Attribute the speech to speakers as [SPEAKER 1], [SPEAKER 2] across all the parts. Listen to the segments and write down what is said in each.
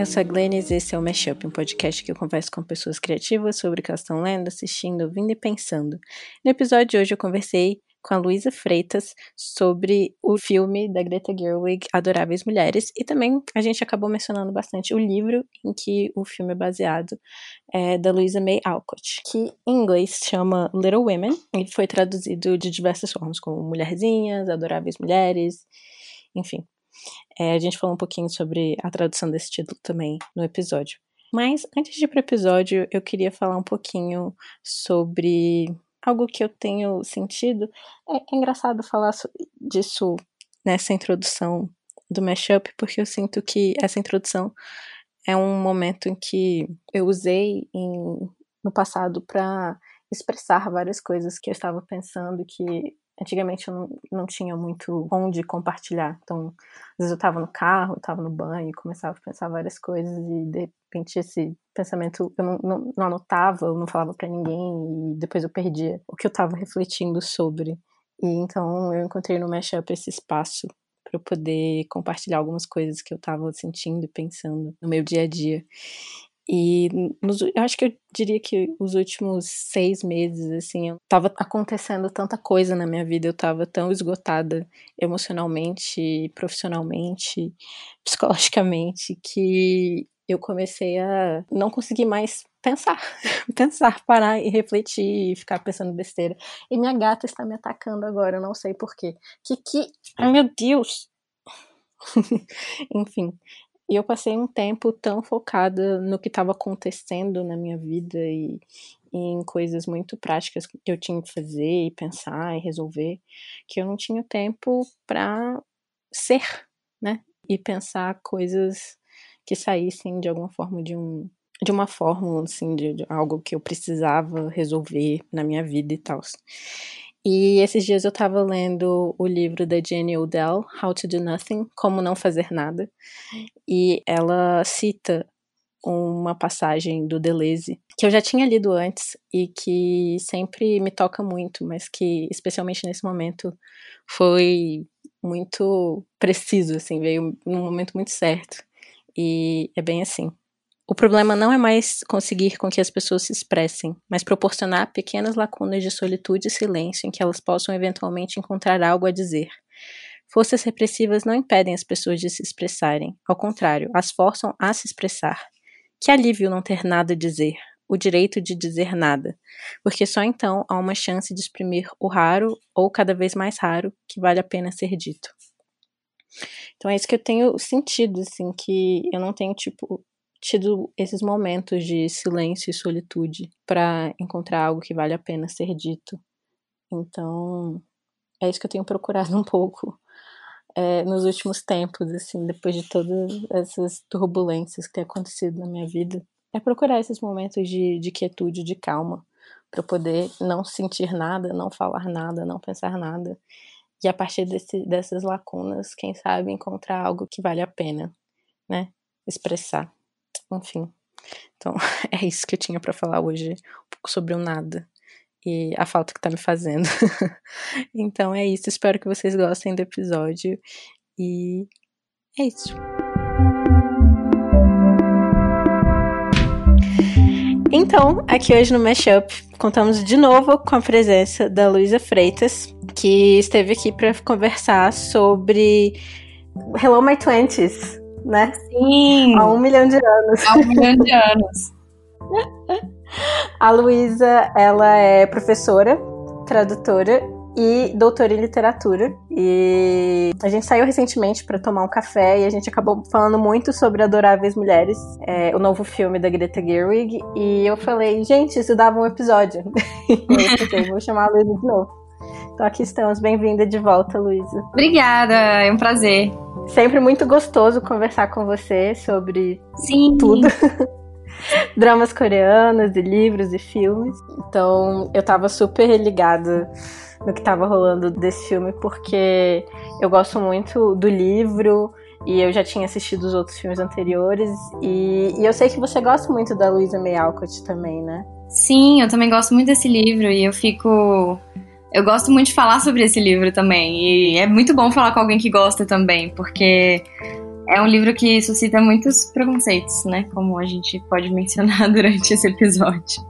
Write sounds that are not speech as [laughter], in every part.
[SPEAKER 1] eu sou a Glennis e esse é o Mashup, um podcast que eu converso com pessoas criativas sobre o que elas estão lendo, assistindo, ouvindo e pensando. No episódio de hoje eu conversei com a Luísa Freitas sobre o filme da Greta Gerwig, Adoráveis Mulheres, e também a gente acabou mencionando bastante o livro em que o filme é baseado, é, da Louisa May Alcott, que em inglês chama Little Women, e foi traduzido de diversas formas, como Mulherzinhas, Adoráveis Mulheres, enfim. É, a gente falou um pouquinho sobre a tradução desse título também no episódio. Mas antes de ir para o episódio, eu queria falar um pouquinho sobre algo que eu tenho sentido. É, é engraçado falar disso nessa introdução do mashup, porque eu sinto que essa introdução é um momento em que eu usei em, no passado para expressar várias coisas que eu estava pensando que Antigamente eu não, não tinha muito onde compartilhar. Então, às vezes eu estava no carro, estava no banho, começava a pensar várias coisas e de repente esse pensamento eu não, não, não anotava, eu não falava para ninguém e depois eu perdia o que eu estava refletindo sobre. E então eu encontrei no Mashup esse espaço para eu poder compartilhar algumas coisas que eu estava sentindo e pensando no meu dia a dia. E nos, eu acho que eu diria que os últimos seis meses, assim, tava acontecendo tanta coisa na minha vida, eu tava tão esgotada emocionalmente, profissionalmente, [laughs] psicologicamente, que eu comecei a não conseguir mais pensar, [laughs] pensar, parar e refletir e ficar pensando besteira. E minha gata está me atacando agora, eu não sei porquê. Que que. Ai meu Deus! [laughs] Enfim, e eu passei um tempo tão focada no que estava acontecendo na minha vida e, e, em coisas muito práticas que eu tinha que fazer e pensar e resolver, que eu não tinha tempo para ser, né? E pensar coisas que saíssem de alguma forma de um de uma fórmula assim de, de algo que eu precisava resolver na minha vida e tal. E esses dias eu estava lendo o livro da Jenny Odell, How to Do Nothing, Como Não Fazer Nada, e ela cita uma passagem do Deleuze que eu já tinha lido antes e que sempre me toca muito, mas que especialmente nesse momento foi muito preciso, assim, veio num momento muito certo. E é bem assim. O problema não é mais conseguir com que as pessoas se expressem, mas proporcionar pequenas lacunas de solitude e silêncio em que elas possam eventualmente encontrar algo a dizer. Forças repressivas não impedem as pessoas de se expressarem, ao contrário, as forçam a se expressar. Que alívio não ter nada a dizer, o direito de dizer nada, porque só então há uma chance de exprimir o raro ou cada vez mais raro que vale a pena ser dito. Então é isso que eu tenho sentido, assim, que eu não tenho, tipo, tido esses momentos de silêncio e solitude para encontrar algo que vale a pena ser dito. Então, é isso que eu tenho procurado [laughs] um pouco é, nos últimos tempos, assim, depois de todas essas turbulências que têm acontecido na minha vida. É procurar esses momentos de, de quietude, de calma, para poder não sentir nada, não falar nada, não pensar nada. E a partir desse, dessas lacunas, quem sabe encontrar algo que vale a pena, né? Expressar. Enfim. Então, [laughs] é isso que eu tinha para falar hoje, um pouco sobre o nada e a falta que tá me fazendo. [laughs] então é isso, espero que vocês gostem do episódio e é isso. Então, aqui hoje no Mashup, contamos de novo com a presença da Luísa Freitas, que esteve aqui para conversar sobre Hello My Twenties, né?
[SPEAKER 2] Sim!
[SPEAKER 1] Há um milhão de anos.
[SPEAKER 2] Há um milhão de anos. [laughs]
[SPEAKER 1] A Luísa, ela é professora, tradutora e doutora em literatura. E a gente saiu recentemente para tomar um café e a gente acabou falando muito sobre Adoráveis Mulheres, é, o novo filme da Greta Gerwig. E eu falei, gente, isso dava um episódio. e [laughs] eu pensei, vou chamar a Luísa de novo. Então aqui estamos, bem-vinda de volta, Luísa.
[SPEAKER 2] Obrigada, é um prazer.
[SPEAKER 1] Sempre muito gostoso conversar com você sobre
[SPEAKER 2] Sim.
[SPEAKER 1] tudo. [laughs] Dramas coreanos e livros e filmes. Então, eu tava super ligada no que tava rolando desse filme, porque eu gosto muito do livro e eu já tinha assistido os outros filmes anteriores. E, e eu sei que você gosta muito da Louisa May Alcott também, né?
[SPEAKER 2] Sim, eu também gosto muito desse livro e eu fico eu gosto muito de falar sobre esse livro também. E é muito bom falar com alguém que gosta também, porque é um livro que suscita muitos preconceitos, né? Como a gente pode [laughs] mencionar durante esse episódio.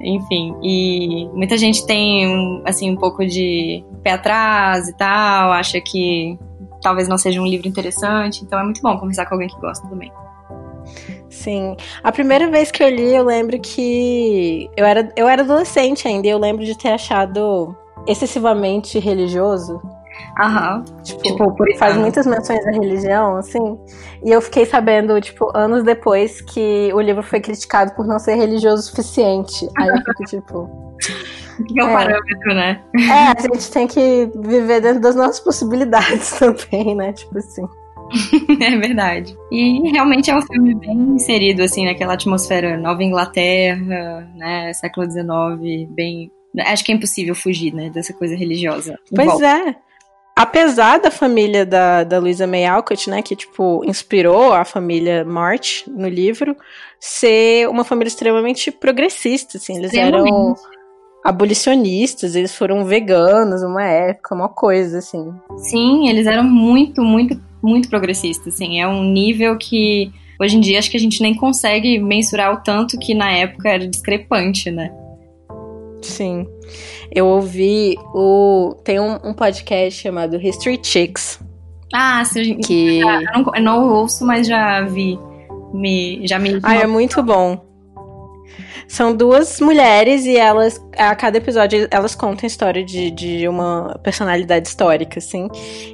[SPEAKER 2] Enfim, e muita gente tem assim um pouco de pé atrás e tal, acha que talvez não seja um livro interessante, então é muito bom conversar com alguém que gosta também.
[SPEAKER 1] Sim. A primeira vez que eu li, eu lembro que eu era, eu era adolescente ainda, e eu lembro de ter achado excessivamente religioso.
[SPEAKER 2] Aham.
[SPEAKER 1] Tipo, tipo faz muitas menções à religião, assim. E eu fiquei sabendo, tipo, anos depois que o livro foi criticado por não ser religioso o suficiente. Aí eu fico, tipo. [laughs]
[SPEAKER 2] Que é o é. parâmetro, né?
[SPEAKER 1] É, a gente tem que viver dentro das nossas possibilidades [laughs] também, né? Tipo assim. [laughs]
[SPEAKER 2] é verdade. E realmente é um filme bem inserido, assim, naquela atmosfera Nova Inglaterra, né? Século XIX, bem. Acho que é impossível fugir, né? Dessa coisa religiosa.
[SPEAKER 1] Pois volta. é apesar da família da, da Louisa May Alcott, né, que, tipo, inspirou a família March no livro, ser uma família extremamente progressista, assim, eles eram abolicionistas, eles foram veganos uma época, uma coisa, assim.
[SPEAKER 2] Sim, eles eram muito, muito, muito progressistas, assim, é um nível que hoje em dia acho que a gente nem consegue mensurar o tanto que na época era discrepante, né?
[SPEAKER 1] Sim. Eu ouvi o. Tem um, um podcast chamado History Chicks.
[SPEAKER 2] Ah, sim. Que... Eu não, eu não ouço, mas já vi. Me, já me.
[SPEAKER 1] Ah, é muito bom. São duas mulheres e elas, a cada episódio, elas contam a história de, de uma personalidade histórica, assim.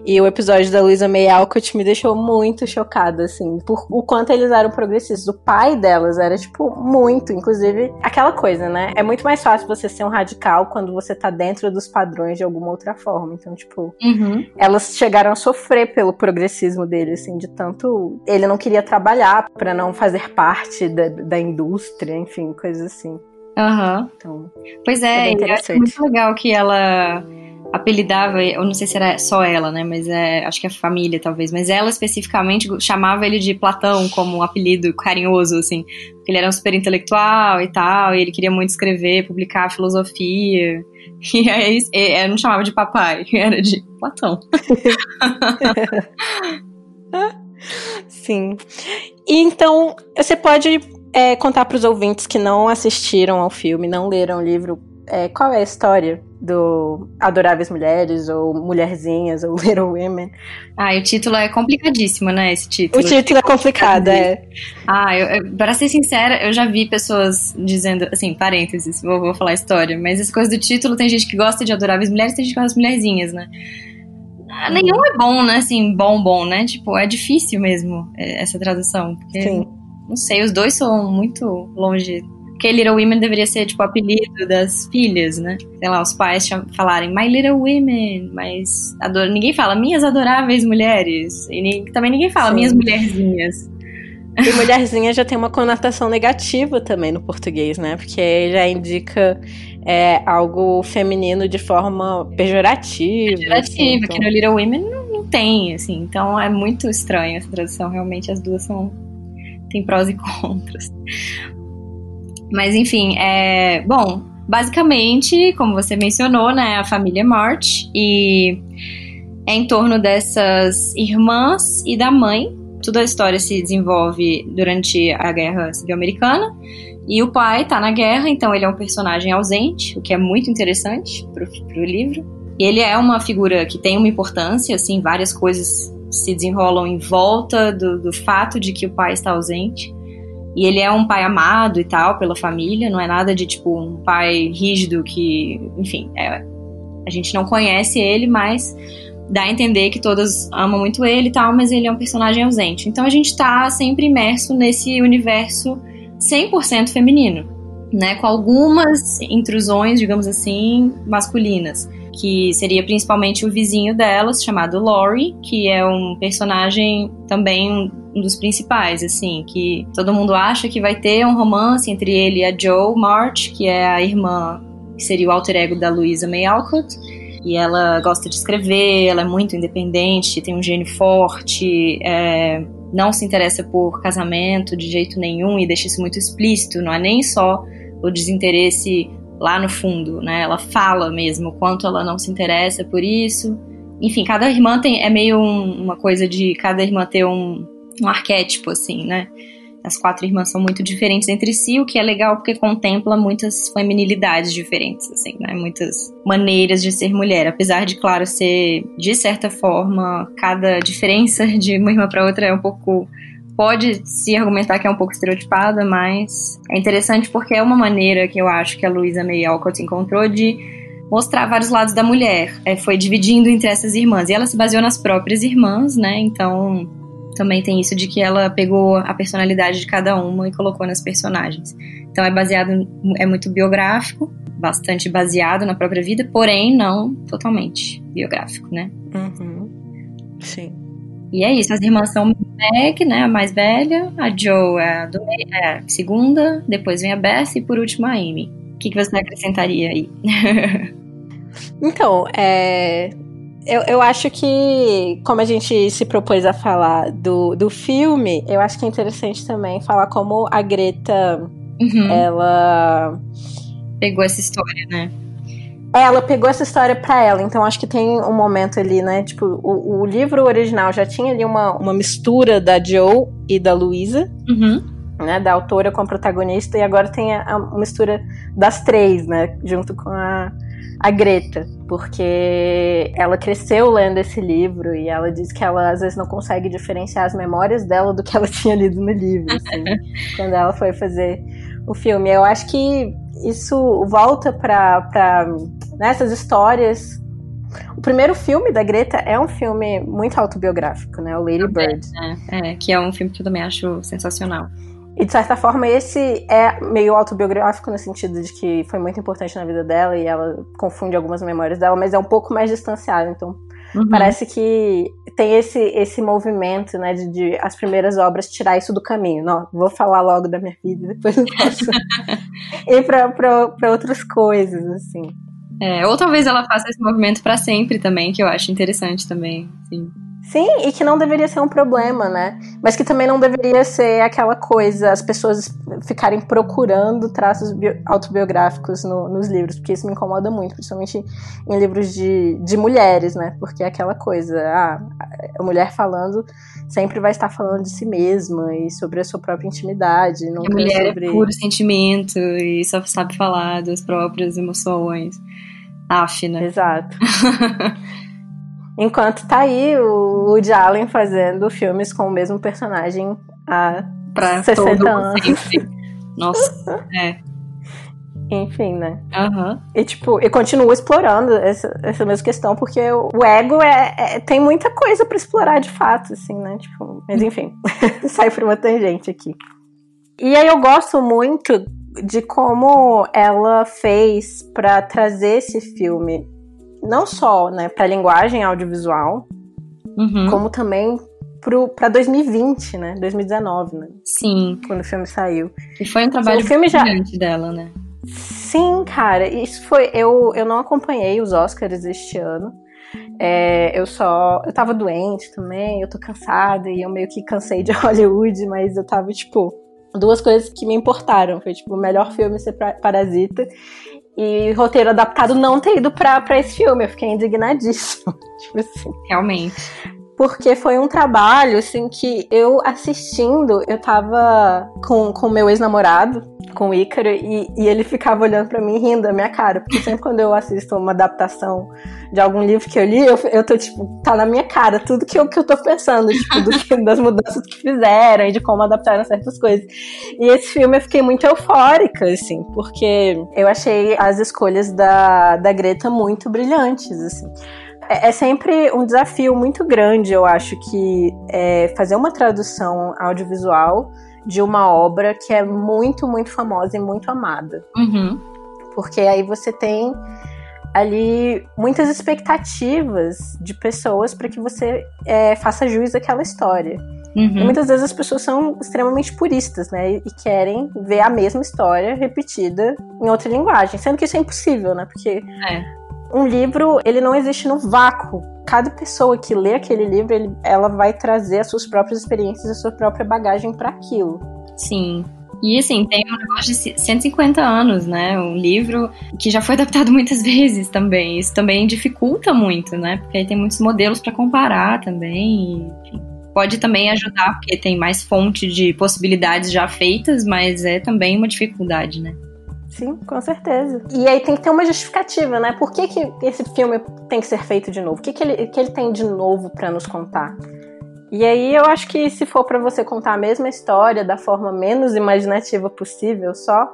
[SPEAKER 1] E o episódio da Luisa May Alcott me deixou muito chocada, assim, por o quanto eles eram progressistas. O pai delas era, tipo, muito. Inclusive, aquela coisa, né? É muito mais fácil você ser um radical quando você tá dentro dos padrões de alguma outra forma. Então, tipo,
[SPEAKER 2] uhum.
[SPEAKER 1] elas chegaram a sofrer pelo progressismo dele, assim, de tanto. Ele não queria trabalhar para não fazer parte da, da indústria, enfim, coisas assim.
[SPEAKER 2] Aham.
[SPEAKER 1] Uhum. Então,
[SPEAKER 2] pois é, é interessante. muito legal que ela apelidava, eu não sei se era só ela, né, mas é, acho que a família talvez, mas ela especificamente chamava ele de Platão como um apelido carinhoso, assim, porque ele era um super intelectual e tal, e ele queria muito escrever, publicar filosofia, [laughs] e aí é, não chamava de papai, [laughs] era de Platão. [laughs]
[SPEAKER 1] Sim. E então, você pode é, contar para os ouvintes que não assistiram ao filme, não leram o livro, é, qual é a história do Adoráveis Mulheres, ou Mulherzinhas, ou [laughs] Little Women?
[SPEAKER 2] Ah, e o título é complicadíssimo, né, esse título.
[SPEAKER 1] O título é complicado, é.
[SPEAKER 2] Ah, eu, eu, pra ser sincera, eu já vi pessoas dizendo, assim, parênteses, vou, vou falar a história, mas essa coisa do título, tem gente que gosta de Adoráveis Mulheres, tem gente que gosta de Mulherzinhas, né? Ah, nenhum é bom, né, assim, bom, bom, né? Tipo, é difícil mesmo é, essa tradução, porque...
[SPEAKER 1] Sim
[SPEAKER 2] não sei, os dois são muito longe. Porque Little Women deveria ser, tipo, o apelido das filhas, né? Sei lá, os pais falarem My Little Women, mas ador... ninguém fala Minhas Adoráveis Mulheres. E também ninguém fala Sim. Minhas Mulherzinhas.
[SPEAKER 1] E mulherzinha já tem uma conotação negativa também no português, né? Porque já indica é, algo feminino de forma pejorativa.
[SPEAKER 2] Pejorativa, assim, então... que no Little Women não, não, tem, assim. Então é muito estranho essa tradução. Realmente as duas são tem prós e contras. Mas enfim, é. Bom, basicamente, como você mencionou, né, a família March e é em torno dessas irmãs e da mãe. Toda a história se desenvolve durante a Guerra Civil Americana. E o pai tá na guerra, então ele é um personagem ausente, o que é muito interessante pro, pro livro. E ele é uma figura que tem uma importância, assim, várias coisas se desenrolam em volta do, do fato de que o pai está ausente. E ele é um pai amado e tal pela família, não é nada de tipo um pai rígido que, enfim, é, a gente não conhece ele, mas dá a entender que todas amam muito ele e tal, mas ele é um personagem ausente. Então a gente tá sempre imerso nesse universo 100% feminino, né, com algumas intrusões, digamos assim, masculinas que seria principalmente o vizinho delas, chamado Laurie, que é um personagem também um dos principais, assim, que todo mundo acha que vai ter um romance entre ele e a Joe March, que é a irmã, que seria o alter ego da Louisa May Alcott, e ela gosta de escrever, ela é muito independente, tem um gênio forte, é, não se interessa por casamento de jeito nenhum e deixa isso muito explícito, não é nem só o desinteresse lá no fundo, né? Ela fala mesmo o quanto ela não se interessa por isso enfim, cada irmã tem, é meio um, uma coisa de cada irmã ter um, um arquétipo, assim, né? As quatro irmãs são muito diferentes entre si, o que é legal porque contempla muitas feminilidades diferentes, assim, né? Muitas maneiras de ser mulher. Apesar de, claro, ser, de certa forma, cada diferença [laughs] de uma irmã para outra é um pouco pode se argumentar que é um pouco estereotipada, mas é interessante porque é uma maneira que eu acho que a Luísa May Alcott encontrou de mostrar vários lados da mulher. É, foi dividindo entre essas irmãs. E ela se baseou nas próprias irmãs, né? Então também tem isso de que ela pegou a personalidade de cada uma e colocou nas personagens. Então é baseado, é muito biográfico, bastante baseado na própria vida, porém não totalmente biográfico, né?
[SPEAKER 1] Uhum. Sim.
[SPEAKER 2] E é isso, as irmãs são Meg, né, a mais velha, a Joe é a, do, é a segunda, depois vem a Beth e por último a Amy. O que, que você acrescentaria aí? [laughs]
[SPEAKER 1] então, é, eu, eu acho que, como a gente se propôs a falar do, do filme, eu acho que é interessante também falar como a Greta, uhum. ela.
[SPEAKER 2] Pegou essa história, né?
[SPEAKER 1] Ela pegou essa história para ela, então acho que tem um momento ali, né? Tipo, o, o, livro original já tinha ali uma, uma mistura da Joe e da Luísa.
[SPEAKER 2] Uhum.
[SPEAKER 1] Né, da autora com a protagonista, e agora tem a, a mistura das três, né? Junto com a, a Greta, porque ela cresceu lendo esse livro e ela diz que ela às vezes não consegue diferenciar as memórias dela do que ela [laughs] tinha lido no livro, assim, [laughs] quando ela foi fazer o filme. Eu acho que isso volta para nessas histórias. O primeiro filme da Greta é um filme muito autobiográfico, né? O Lady Bird.
[SPEAKER 2] É, é, que é um filme que eu também acho sensacional.
[SPEAKER 1] E de certa forma, esse é meio autobiográfico no sentido de que foi muito importante na vida dela e ela confunde algumas memórias dela, mas é um pouco mais distanciado. Então, uhum. parece que tem esse, esse movimento, né, de, de, as primeiras obras tirar isso do caminho. Não, vou falar logo da minha vida, depois eu posso [laughs] ir para outras coisas, assim.
[SPEAKER 2] É, ou talvez ela faça esse movimento para sempre também, que eu acho interessante também. Sim.
[SPEAKER 1] Sim, e que não deveria ser um problema, né? Mas que também não deveria ser aquela coisa, as pessoas ficarem procurando traços autobiográficos no, nos livros, porque isso me incomoda muito, principalmente em livros de, de mulheres, né? Porque é aquela coisa, ah, a mulher falando sempre vai estar falando de si mesma e sobre a sua própria intimidade. Não
[SPEAKER 2] a mulher é sobre... é puro sentimento e só sabe falar das próprias emoções. Af, né?
[SPEAKER 1] Exato. [laughs] Enquanto tá aí o Woody Allen fazendo filmes com o mesmo personagem há pra 60 anos.
[SPEAKER 2] Nossa, [laughs] é.
[SPEAKER 1] Enfim, né?
[SPEAKER 2] Uhum.
[SPEAKER 1] E tipo, e continua explorando essa, essa mesma questão, porque o ego é, é tem muita coisa para explorar de fato, assim, né? Tipo, mas enfim, [laughs] sai por uma tangente aqui. E aí eu gosto muito de como ela fez para trazer esse filme não só né, para a linguagem audiovisual,
[SPEAKER 2] uhum.
[SPEAKER 1] como também para 2020, né? 2019, né?
[SPEAKER 2] Sim.
[SPEAKER 1] Quando o filme saiu.
[SPEAKER 2] E foi um trabalho o filme já... dela, né?
[SPEAKER 1] Sim, cara. Isso foi. Eu, eu não acompanhei os Oscars este ano. É, eu só. Eu tava doente também, eu tô cansada e eu meio que cansei de [laughs] Hollywood, mas eu tava, tipo. Duas coisas que me importaram. Foi, tipo, o melhor filme ser Parasita e roteiro adaptado não ter ido pra, esse filme. Eu fiquei indignadíssima. [laughs] tipo assim.
[SPEAKER 2] Realmente.
[SPEAKER 1] Porque foi um trabalho, assim, que eu assistindo, eu tava com o meu ex-namorado, com o Ícaro, e, e ele ficava olhando para mim rindo da minha cara. Porque sempre quando eu assisto uma adaptação de algum livro que eu li, eu, eu tô, tipo, tá na minha cara tudo que eu, que eu tô pensando, tipo, que, das mudanças que fizeram e de como adaptaram certas coisas. E esse filme eu fiquei muito eufórica, assim, porque eu achei as escolhas da, da Greta muito brilhantes, assim. É, é sempre um desafio muito grande, eu acho, que é fazer uma tradução audiovisual de uma obra que é muito, muito famosa e muito amada.
[SPEAKER 2] Uhum.
[SPEAKER 1] Porque aí você tem ali muitas expectativas de pessoas para que você é, faça jus àquela história.
[SPEAKER 2] Uhum.
[SPEAKER 1] E muitas vezes as pessoas são extremamente puristas, né? E querem ver a mesma história repetida em outra linguagem. Sendo que isso é impossível, né? Porque
[SPEAKER 2] é.
[SPEAKER 1] Um livro, ele não existe no vácuo. Cada pessoa que lê aquele livro, ele, ela vai trazer as suas próprias experiências, a sua própria bagagem para aquilo.
[SPEAKER 2] Sim. E assim, tem um negócio de 150 anos, né? Um livro que já foi adaptado [laughs] muitas vezes também. Isso também dificulta muito, né? Porque aí tem muitos modelos para comparar também. Enfim. Pode também ajudar, porque tem mais fonte de possibilidades já feitas, mas é também uma dificuldade, né?
[SPEAKER 1] Sim, com certeza. E aí tem que ter uma justificativa, né? Por que, que esse filme tem que ser feito de novo? O que, que, ele, que ele tem de novo para nos contar? E aí eu acho que se for para você contar a mesma história da forma menos imaginativa possível, só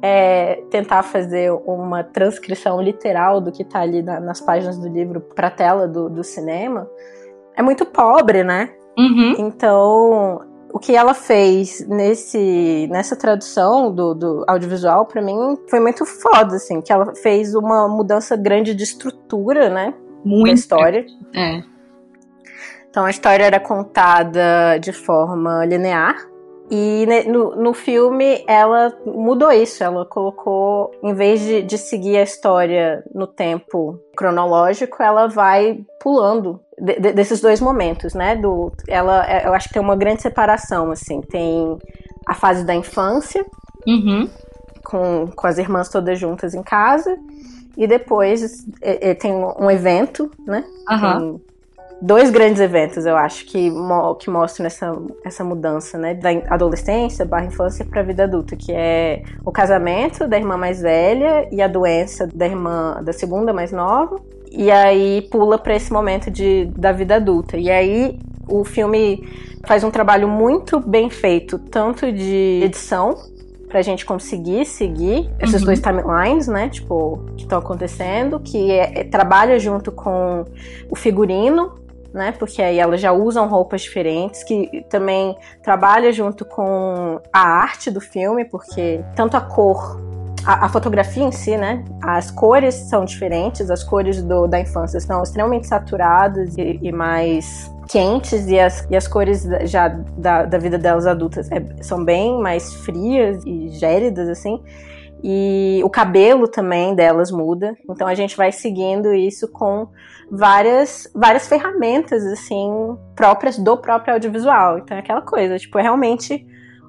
[SPEAKER 1] é, tentar fazer uma transcrição literal do que tá ali na, nas páginas do livro pra tela do, do cinema, é muito pobre, né?
[SPEAKER 2] Uhum.
[SPEAKER 1] Então, o que ela fez nesse, nessa tradução do, do audiovisual, para mim, foi muito foda, assim, que ela fez uma mudança grande de estrutura, né?
[SPEAKER 2] Muito.
[SPEAKER 1] Da história.
[SPEAKER 2] É.
[SPEAKER 1] Então a história era contada de forma linear. E no, no filme ela mudou isso, ela colocou, em vez de, de seguir a história no tempo cronológico, ela vai pulando de, de, desses dois momentos, né? Do, ela, é, eu acho que tem uma grande separação, assim. Tem a fase da infância,
[SPEAKER 2] uhum.
[SPEAKER 1] com, com as irmãs todas juntas em casa, e depois é, é, tem um evento, né?
[SPEAKER 2] Uhum.
[SPEAKER 1] Tem, dois grandes eventos, eu acho, que, mo que mostram essa, essa mudança, né? Da adolescência barra infância para a vida adulta, que é o casamento da irmã mais velha e a doença da irmã da segunda mais nova. E aí pula para esse momento de, da vida adulta. E aí o filme faz um trabalho muito bem feito, tanto de edição, pra gente conseguir seguir esses uhum. dois timelines, né? Tipo, que estão acontecendo, que é, é, trabalha junto com o figurino, né? Porque aí elas já usam roupas diferentes, que também trabalha junto com a arte do filme, porque tanto a cor, a, a fotografia em si, né? As cores são diferentes, as cores do, da infância são extremamente saturadas e, e mais quentes e as, e as cores já da, da vida delas adultas é, são bem mais frias e gélidas, assim. E o cabelo também delas muda. Então a gente vai seguindo isso com várias, várias ferramentas, assim, próprias do próprio audiovisual. Então é aquela coisa, tipo, é realmente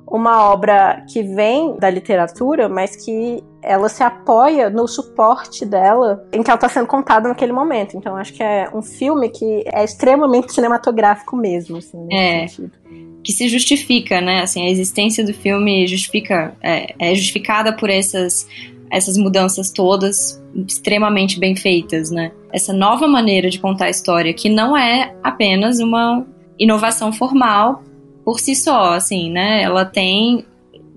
[SPEAKER 1] uma obra que vem da literatura, mas que ela se apoia no suporte dela em que ela está sendo contada naquele momento. Então acho que é um filme que é extremamente cinematográfico mesmo, assim, nesse é. sentido
[SPEAKER 2] que se justifica, né? Assim, a existência do filme justifica, é, é, justificada por essas, essas mudanças todas extremamente bem feitas, né? Essa nova maneira de contar a história, que não é apenas uma inovação formal por si só, assim, né? Ela tem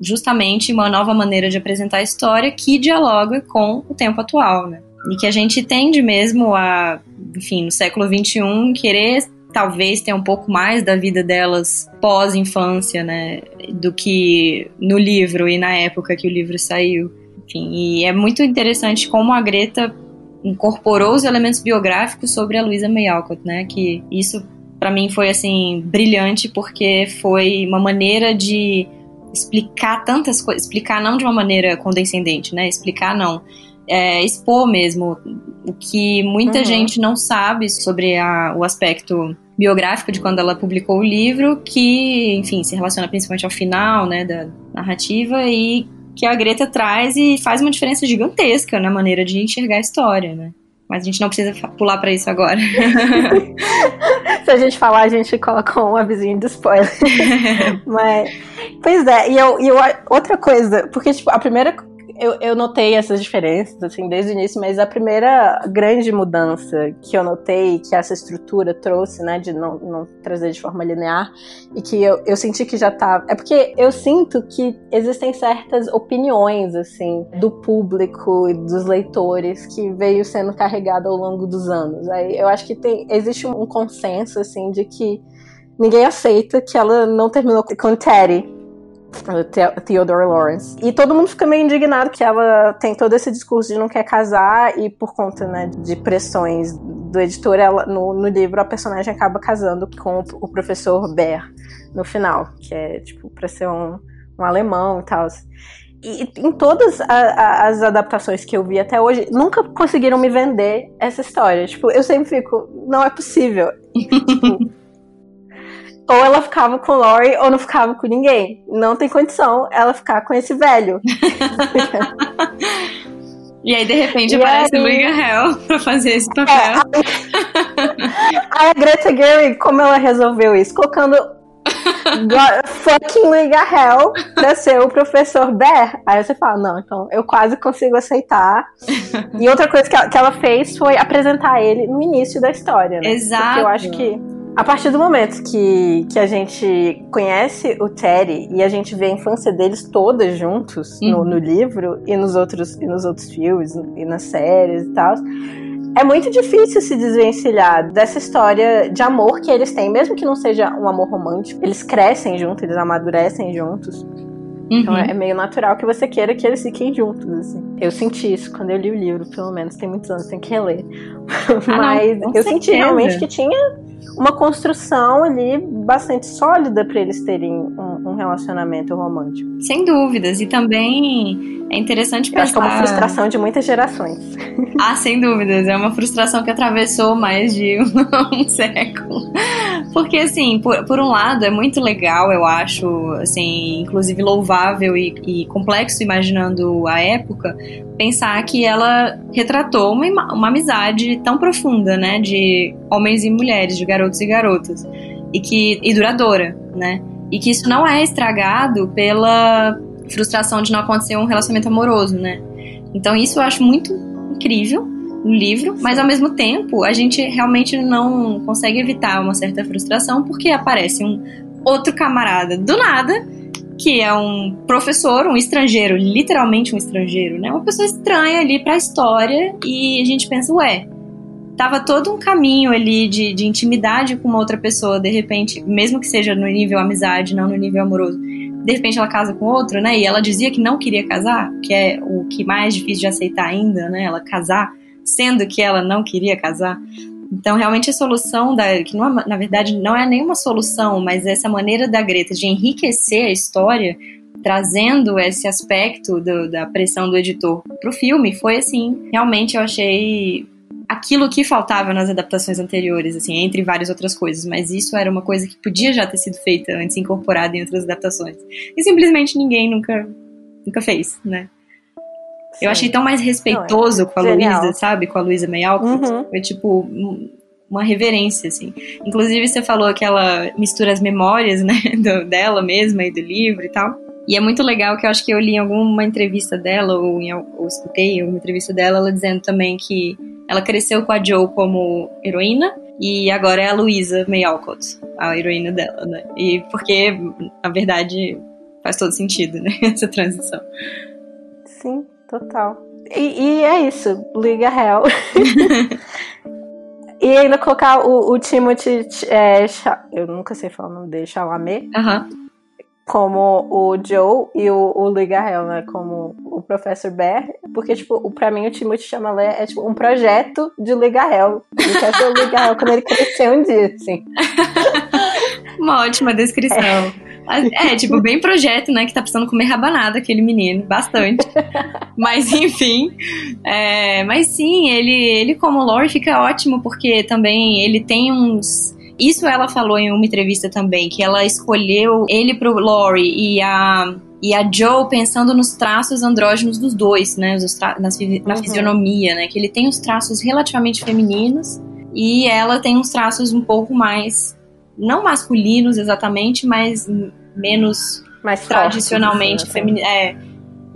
[SPEAKER 2] justamente uma nova maneira de apresentar a história que dialoga com o tempo atual, né? E que a gente tende mesmo a, enfim, no século XXI, querer talvez ter um pouco mais da vida delas pós-infância, né? Do que no livro e na época que o livro saiu. Enfim, e é muito interessante como a Greta incorporou os elementos biográficos sobre a Luisa May Alcott, né? Que isso para mim foi assim brilhante porque foi uma maneira de explicar tantas coisas, explicar não de uma maneira condescendente, né? Explicar não, é, expor mesmo o que muita uhum. gente não sabe sobre a, o aspecto biográfico de quando ela publicou o livro, que, enfim, se relaciona principalmente ao final, né, da narrativa e que a Greta traz e faz uma diferença gigantesca na maneira de enxergar a história, né? Mas a gente não precisa pular para isso agora. [laughs]
[SPEAKER 1] Se a gente falar, a gente coloca um avisinho de spoiler. [laughs] Mas, pois é, e, eu, e eu, outra coisa, porque tipo, a primeira eu, eu notei essas diferenças, assim, desde o início, mas a primeira grande mudança que eu notei, que essa estrutura trouxe, né, de não, não trazer de forma linear, e que eu, eu senti que já tava. É porque eu sinto que existem certas opiniões, assim, do público e dos leitores que veio sendo carregado ao longo dos anos. Aí eu acho que tem, existe um consenso, assim, de que ninguém aceita que ela não terminou com Theodore Lawrence. E todo mundo fica meio indignado que ela tem todo esse discurso de não quer casar e por conta né, de pressões do editor, ela, no, no livro a personagem acaba casando com o professor Ber no final, que é tipo pra ser um, um alemão e tal. E em todas a, a, as adaptações que eu vi até hoje, nunca conseguiram me vender essa história. Tipo, eu sempre fico, não é possível. [laughs] tipo, ou ela ficava com o Laurie ou não ficava com ninguém. Não tem condição ela ficar com esse velho. [laughs]
[SPEAKER 2] E aí, de repente, e aparece aí... Luiga Hell pra fazer esse papel.
[SPEAKER 1] É, a... [laughs] a Greta Gerwig, como ela resolveu isso? Colocando fucking Liga Hell pra ser o professor Bear. Aí você fala, não, então eu quase consigo aceitar. E outra coisa que ela, que ela fez foi apresentar ele no início da história, né?
[SPEAKER 2] Exato.
[SPEAKER 1] Porque eu acho que a partir do momento que, que a gente conhece o Terry e a gente vê a infância deles todas juntos uhum. no, no, livro e nos outros e nos outros filmes e nas séries e tal, é muito difícil se desvencilhar dessa história de amor que eles têm, mesmo que não seja um amor romântico. Eles crescem juntos, eles amadurecem juntos. Então, uhum. Então é meio natural que você queira que eles fiquem juntos, assim. Eu senti isso quando eu li o livro, pelo menos tem muitos anos, tem que reler. Ah, Mas não, eu certeza. senti realmente que tinha uma construção ali bastante sólida para eles terem um, um, relacionamento romântico.
[SPEAKER 2] Sem dúvidas. E também é interessante pensar.
[SPEAKER 1] Eu acho que é uma frustração de muitas gerações. [laughs]
[SPEAKER 2] Ah, sem dúvidas. É uma frustração que atravessou mais de um, [laughs] um século. Porque, assim, por, por, um lado, é muito legal, eu acho, assim, inclusive louvável e, e complexo, imaginando a época, pensar que ela retratou uma, uma amizade tão profunda, né, de homens e mulheres, de garotos e garotas, e que e duradoura, né? E que isso não é estragado pela frustração de não acontecer um relacionamento amoroso, né? Então isso eu acho muito incrível no livro, mas ao mesmo tempo a gente realmente não consegue evitar uma certa frustração porque aparece um outro camarada do nada que é um professor, um estrangeiro, literalmente um estrangeiro, né? Uma pessoa estranha ali para a história e a gente pensa, ué, tava todo um caminho ali de, de intimidade com uma outra pessoa, de repente, mesmo que seja no nível amizade, não no nível amoroso, de repente ela casa com outro, né? E ela dizia que não queria casar, que é o que mais difícil de aceitar ainda, né? Ela casar, sendo que ela não queria casar. Então, realmente, a solução, da, que não é, na verdade não é nenhuma solução, mas essa maneira da Greta de enriquecer a história, trazendo esse aspecto do, da pressão do editor para o filme, foi assim, realmente eu achei aquilo que faltava nas adaptações anteriores, assim, entre várias outras coisas, mas isso era uma coisa que podia já ter sido feita antes, incorporada em outras adaptações. E simplesmente ninguém nunca, nunca fez, né? Eu achei tão mais respeitoso Não, é com a Luísa, sabe? Com a Luísa May Uhum. Foi tipo uma reverência, assim. Inclusive, você falou que ela mistura as memórias, [laughs] né, do, dela mesma e do livro e tal. E é muito legal que eu acho que eu li em alguma entrevista dela, ou, em, ou escutei uma entrevista dela, ela dizendo também que ela cresceu com a Joe como heroína, e agora é a Luísa May Alcott, a heroína dela, né? E porque, na verdade, faz todo sentido, né, [laughs] essa transição.
[SPEAKER 1] Sim, Total. E, e é isso, Liga Hell. [laughs] e ainda colocar o, o Timothy. É, eu nunca sei falar o nome dele, Chalamet.
[SPEAKER 2] Uhum.
[SPEAKER 1] Como o Joe e o, o Hell, né? Como o Professor Bear. Porque, tipo, pra mim o Timothy Chalamet é tipo um projeto de Liga Hell. Ele quer ser o Liga Hell quando ele crescer um dia, assim. [laughs]
[SPEAKER 2] Uma ótima descrição. É. É, tipo, bem projeto, né? Que tá precisando comer rabanada, aquele menino. Bastante. [laughs] mas, enfim. É, mas sim, ele, ele como Lore fica ótimo, porque também ele tem uns. Isso ela falou em uma entrevista também, que ela escolheu ele pro Lori e a e a Joe pensando nos traços andrógenos dos dois, né, tra na, na uhum. fisionomia, né, que ele tem os traços relativamente femininos e ela tem uns traços um pouco mais não masculinos exatamente, mas menos
[SPEAKER 1] mais
[SPEAKER 2] tradicionalmente assim, femininos.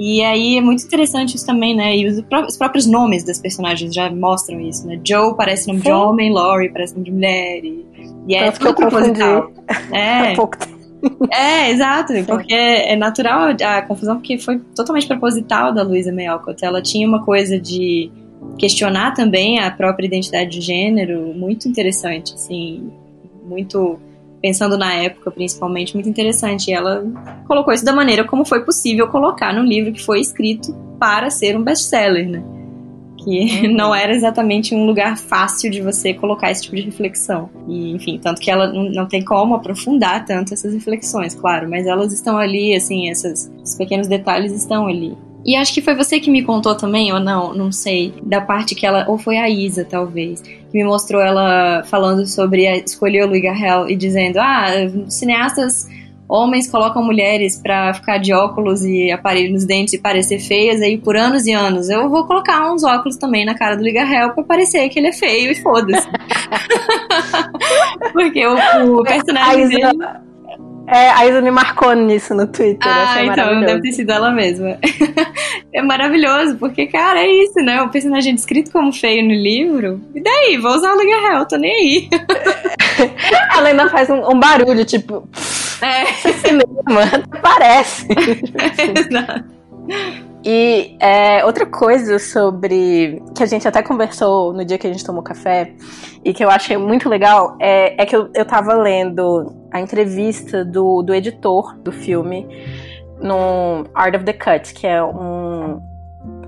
[SPEAKER 2] E aí é muito interessante isso também, né? E os, os, próprios nomes das personagens já mostram isso, né? Joe parece nome Sim. de homem, Laurie parece nome de mulher. E, e é tudo proposital. [laughs] É. É, exato, porque é natural a confusão, porque foi totalmente proposital da Luísa May Alcott. Ela tinha uma coisa de questionar também a própria identidade de gênero muito interessante, assim muito pensando na época, principalmente, muito interessante. E ela colocou isso da maneira como foi possível colocar num livro que foi escrito para ser um best-seller, né? Que uhum. [laughs] não era exatamente um lugar fácil de você colocar esse tipo de reflexão. E, enfim, tanto que ela não tem como aprofundar tanto essas reflexões, claro, mas elas estão ali, assim, essas, esses pequenos detalhes estão ali. E acho que foi você que me contou também, ou não, não sei, da parte que ela, ou foi a Isa, talvez, me mostrou ela falando sobre escolher o Louis Garrel e dizendo, ah, cineastas homens colocam mulheres para ficar de óculos e aparelho nos dentes e parecer feias aí por anos e anos. Eu vou colocar uns óculos também na cara do Ligarrel pra parecer que ele é feio e foda-se. [laughs] Porque o, o personagem dele...
[SPEAKER 1] É, a Isa me marcou nisso no Twitter.
[SPEAKER 2] Ah, então deve ter sido ela mesma. [laughs] é maravilhoso, porque, cara, é isso, né? O personagem descrito como feio no livro. E daí? Vou usar o Liga Hell, tô nem aí. [laughs]
[SPEAKER 1] ela ainda faz um, um barulho, tipo. É. [laughs] Cinema, parece. Exato. E é, outra coisa sobre. que a gente até conversou no dia que a gente tomou café, e que eu achei muito legal, é, é que eu, eu tava lendo a entrevista do, do editor do filme no Art of the Cut, que é um.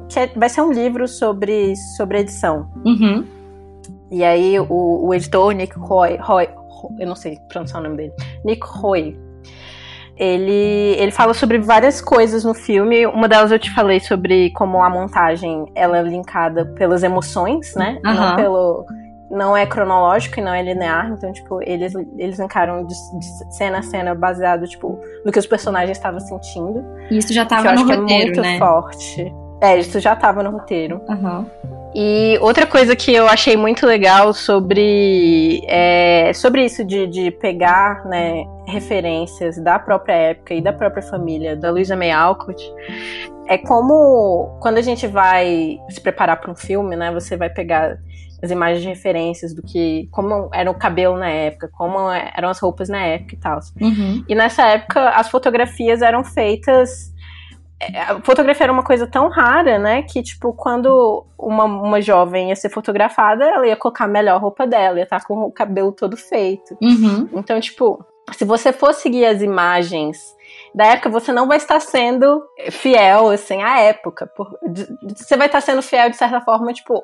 [SPEAKER 1] que é, vai ser um livro sobre, sobre edição.
[SPEAKER 2] Uhum.
[SPEAKER 1] E aí o, o editor, Nick Roy, Roy, eu não sei pronunciar o nome dele, Nick Roy, ele, ele fala sobre várias coisas no filme. Uma delas eu te falei sobre como a montagem ela é linkada pelas emoções, né?
[SPEAKER 2] Uhum.
[SPEAKER 1] Não pelo. Não é cronológico e não é linear, então, tipo, eles, eles encaram de, de cena a cena baseado, tipo, no que os personagens estavam sentindo.
[SPEAKER 2] E isso já tava no roteiro,
[SPEAKER 1] é muito
[SPEAKER 2] né?
[SPEAKER 1] forte. É, isso já tava no roteiro.
[SPEAKER 2] Uhum.
[SPEAKER 1] E outra coisa que eu achei muito legal sobre, é, sobre isso de, de pegar né, referências da própria época e da própria família da Luisa May Alcott é como quando a gente vai se preparar para um filme, né? Você vai pegar as imagens de referências do que como era o cabelo na época, como eram as roupas na época e tal.
[SPEAKER 2] Uhum.
[SPEAKER 1] E nessa época as fotografias eram feitas fotografia era uma coisa tão rara, né? Que, tipo, quando uma, uma jovem ia ser fotografada, ela ia colocar a melhor roupa dela, ia estar com o cabelo todo feito.
[SPEAKER 2] Uhum.
[SPEAKER 1] Então, tipo, se você for seguir as imagens da época, você não vai estar sendo fiel, assim, à época. Você vai estar sendo fiel, de certa forma, tipo.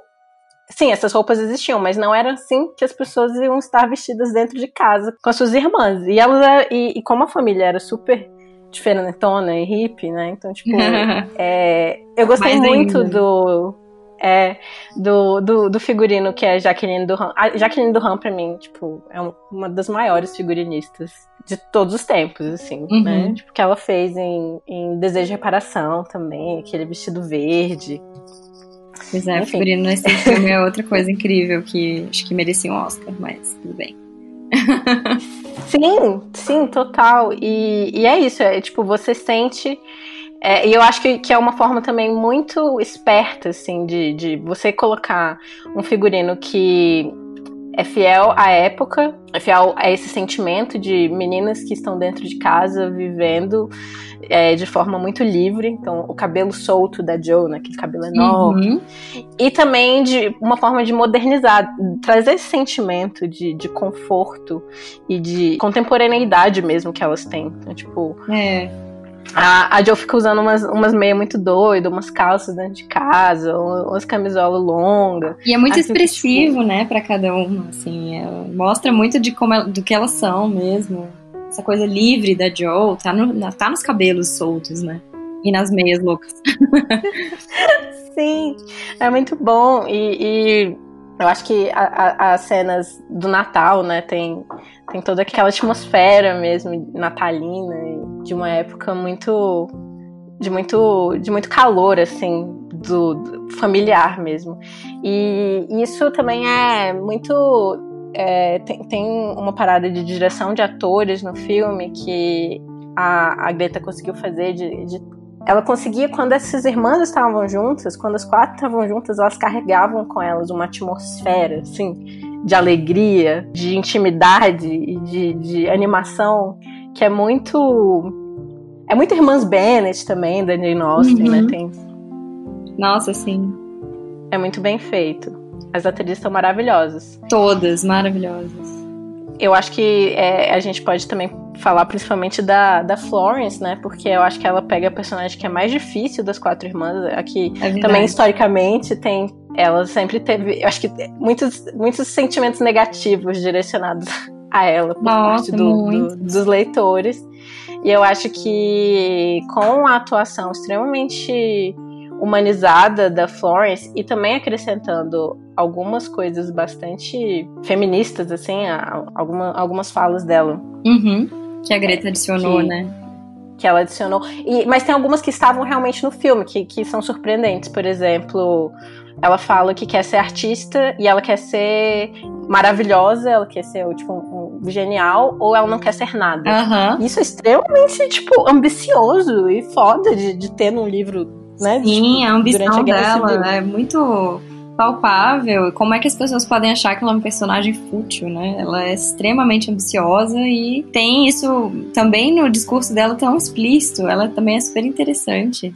[SPEAKER 1] Sim, essas roupas existiam, mas não era assim que as pessoas iam estar vestidas dentro de casa com as suas irmãs. E elas e, e como a família era super diferentona e hippie, né? Então, tipo, [laughs] é, eu gostei Mais muito ainda. do. É, do, do, do, figurino que é Jaqueline Duran. A Jaqueline Duran, pra mim, tipo, é uma das maiores figurinistas de todos os tempos, assim,
[SPEAKER 2] uhum.
[SPEAKER 1] né? Tipo, que ela fez em, em Desejo de Reparação também, aquele vestido verde.
[SPEAKER 2] Pois é, o figurino nesse filme é outra coisa incrível que acho que merecia um Oscar, mas tudo bem. [laughs]
[SPEAKER 1] sim, sim, total. E, e é isso, é tipo, você sente. É, e eu acho que, que é uma forma também muito esperta, assim, de, de você colocar um figurino que é fiel à época, é fiel a esse sentimento de meninas que estão dentro de casa vivendo é, de forma muito livre. Então, o cabelo solto da Joe, né, aquele cabelo enorme. Uhum. E também de uma forma de modernizar, trazer esse sentimento de, de conforto e de contemporaneidade mesmo que elas têm. Então, tipo.
[SPEAKER 2] É.
[SPEAKER 1] A, a Joe fica usando umas, umas meias muito doidas, umas calças dentro de casa, umas camisolas longas.
[SPEAKER 2] E é muito expressivo, tipo... né, para cada uma, assim. mostra muito de como do que elas são mesmo essa coisa livre da Joe tá, no, tá nos cabelos soltos, né? E nas meias loucas. [laughs]
[SPEAKER 1] Sim, é muito bom. E, e eu acho que as cenas do Natal, né, tem, tem toda aquela atmosfera mesmo natalina, de uma época muito. de muito, de muito calor, assim, do, do familiar mesmo. E isso também é muito é, tem, tem, uma parada de direção de atores no filme que a, a Greta conseguiu fazer de, de, ela conseguia quando essas irmãs estavam juntas, quando as quatro estavam juntas, elas carregavam com elas uma atmosfera assim de alegria, de intimidade e de, de animação que é muito é muito irmãs Bennett também da Jane Austen, né? uhum. né? Tem
[SPEAKER 2] nossa, sim.
[SPEAKER 1] É muito bem feito. As atrizes são maravilhosas.
[SPEAKER 2] Todas maravilhosas.
[SPEAKER 1] Eu acho que é, a gente pode também falar principalmente da, da Florence, né? Porque eu acho que ela pega a personagem que é mais difícil das quatro irmãs. Aqui é também historicamente tem. Ela sempre teve, eu acho que muitos, muitos sentimentos negativos direcionados a ela por
[SPEAKER 2] Nossa,
[SPEAKER 1] parte do, do, dos leitores. E eu acho que com a atuação extremamente humanizada da Florence e também acrescentando algumas coisas bastante feministas, assim, alguma, algumas falas dela.
[SPEAKER 2] Uhum. Que a Greta adicionou,
[SPEAKER 1] que,
[SPEAKER 2] né?
[SPEAKER 1] Que ela adicionou. E, mas tem algumas que estavam realmente no filme, que, que são surpreendentes. Por exemplo, ela fala que quer ser artista e ela quer ser maravilhosa, ela quer ser tipo um, um genial, ou ela não quer ser nada.
[SPEAKER 2] Uhum.
[SPEAKER 1] Isso é extremamente, tipo, ambicioso e foda de, de ter num livro né?
[SPEAKER 2] Sim, tipo, a ambição a dela é muito palpável. Como é que as pessoas podem achar que ela é um personagem fútil, né? Ela é extremamente ambiciosa e tem isso também no discurso dela tão explícito. Ela também é super interessante.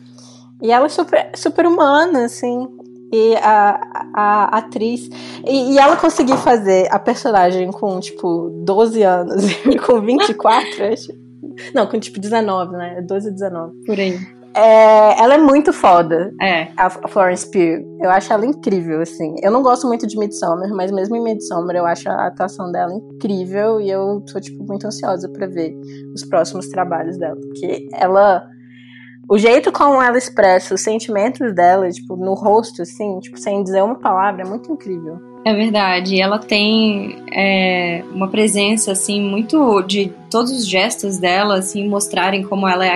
[SPEAKER 1] E ela é super, super humana, assim. E a, a, a atriz. E, e, ela conseguir fazer a personagem com, tipo, 12 anos [laughs] e com 24, acho. Não, com tipo 19, né? 12 19.
[SPEAKER 2] Por aí.
[SPEAKER 1] É, ela é muito foda.
[SPEAKER 2] É.
[SPEAKER 1] A Florence Pugh. Eu acho ela incrível, assim. Eu não gosto muito de Midsommar, mas mesmo em Midsommar eu acho a atuação dela incrível e eu tô, tipo, muito ansiosa para ver os próximos trabalhos dela. Porque ela. O jeito como ela expressa os sentimentos dela, tipo, no rosto, assim, tipo, sem dizer uma palavra, é muito incrível.
[SPEAKER 2] É verdade. Ela tem é, uma presença, assim, muito de todos os gestos dela, assim, mostrarem como ela é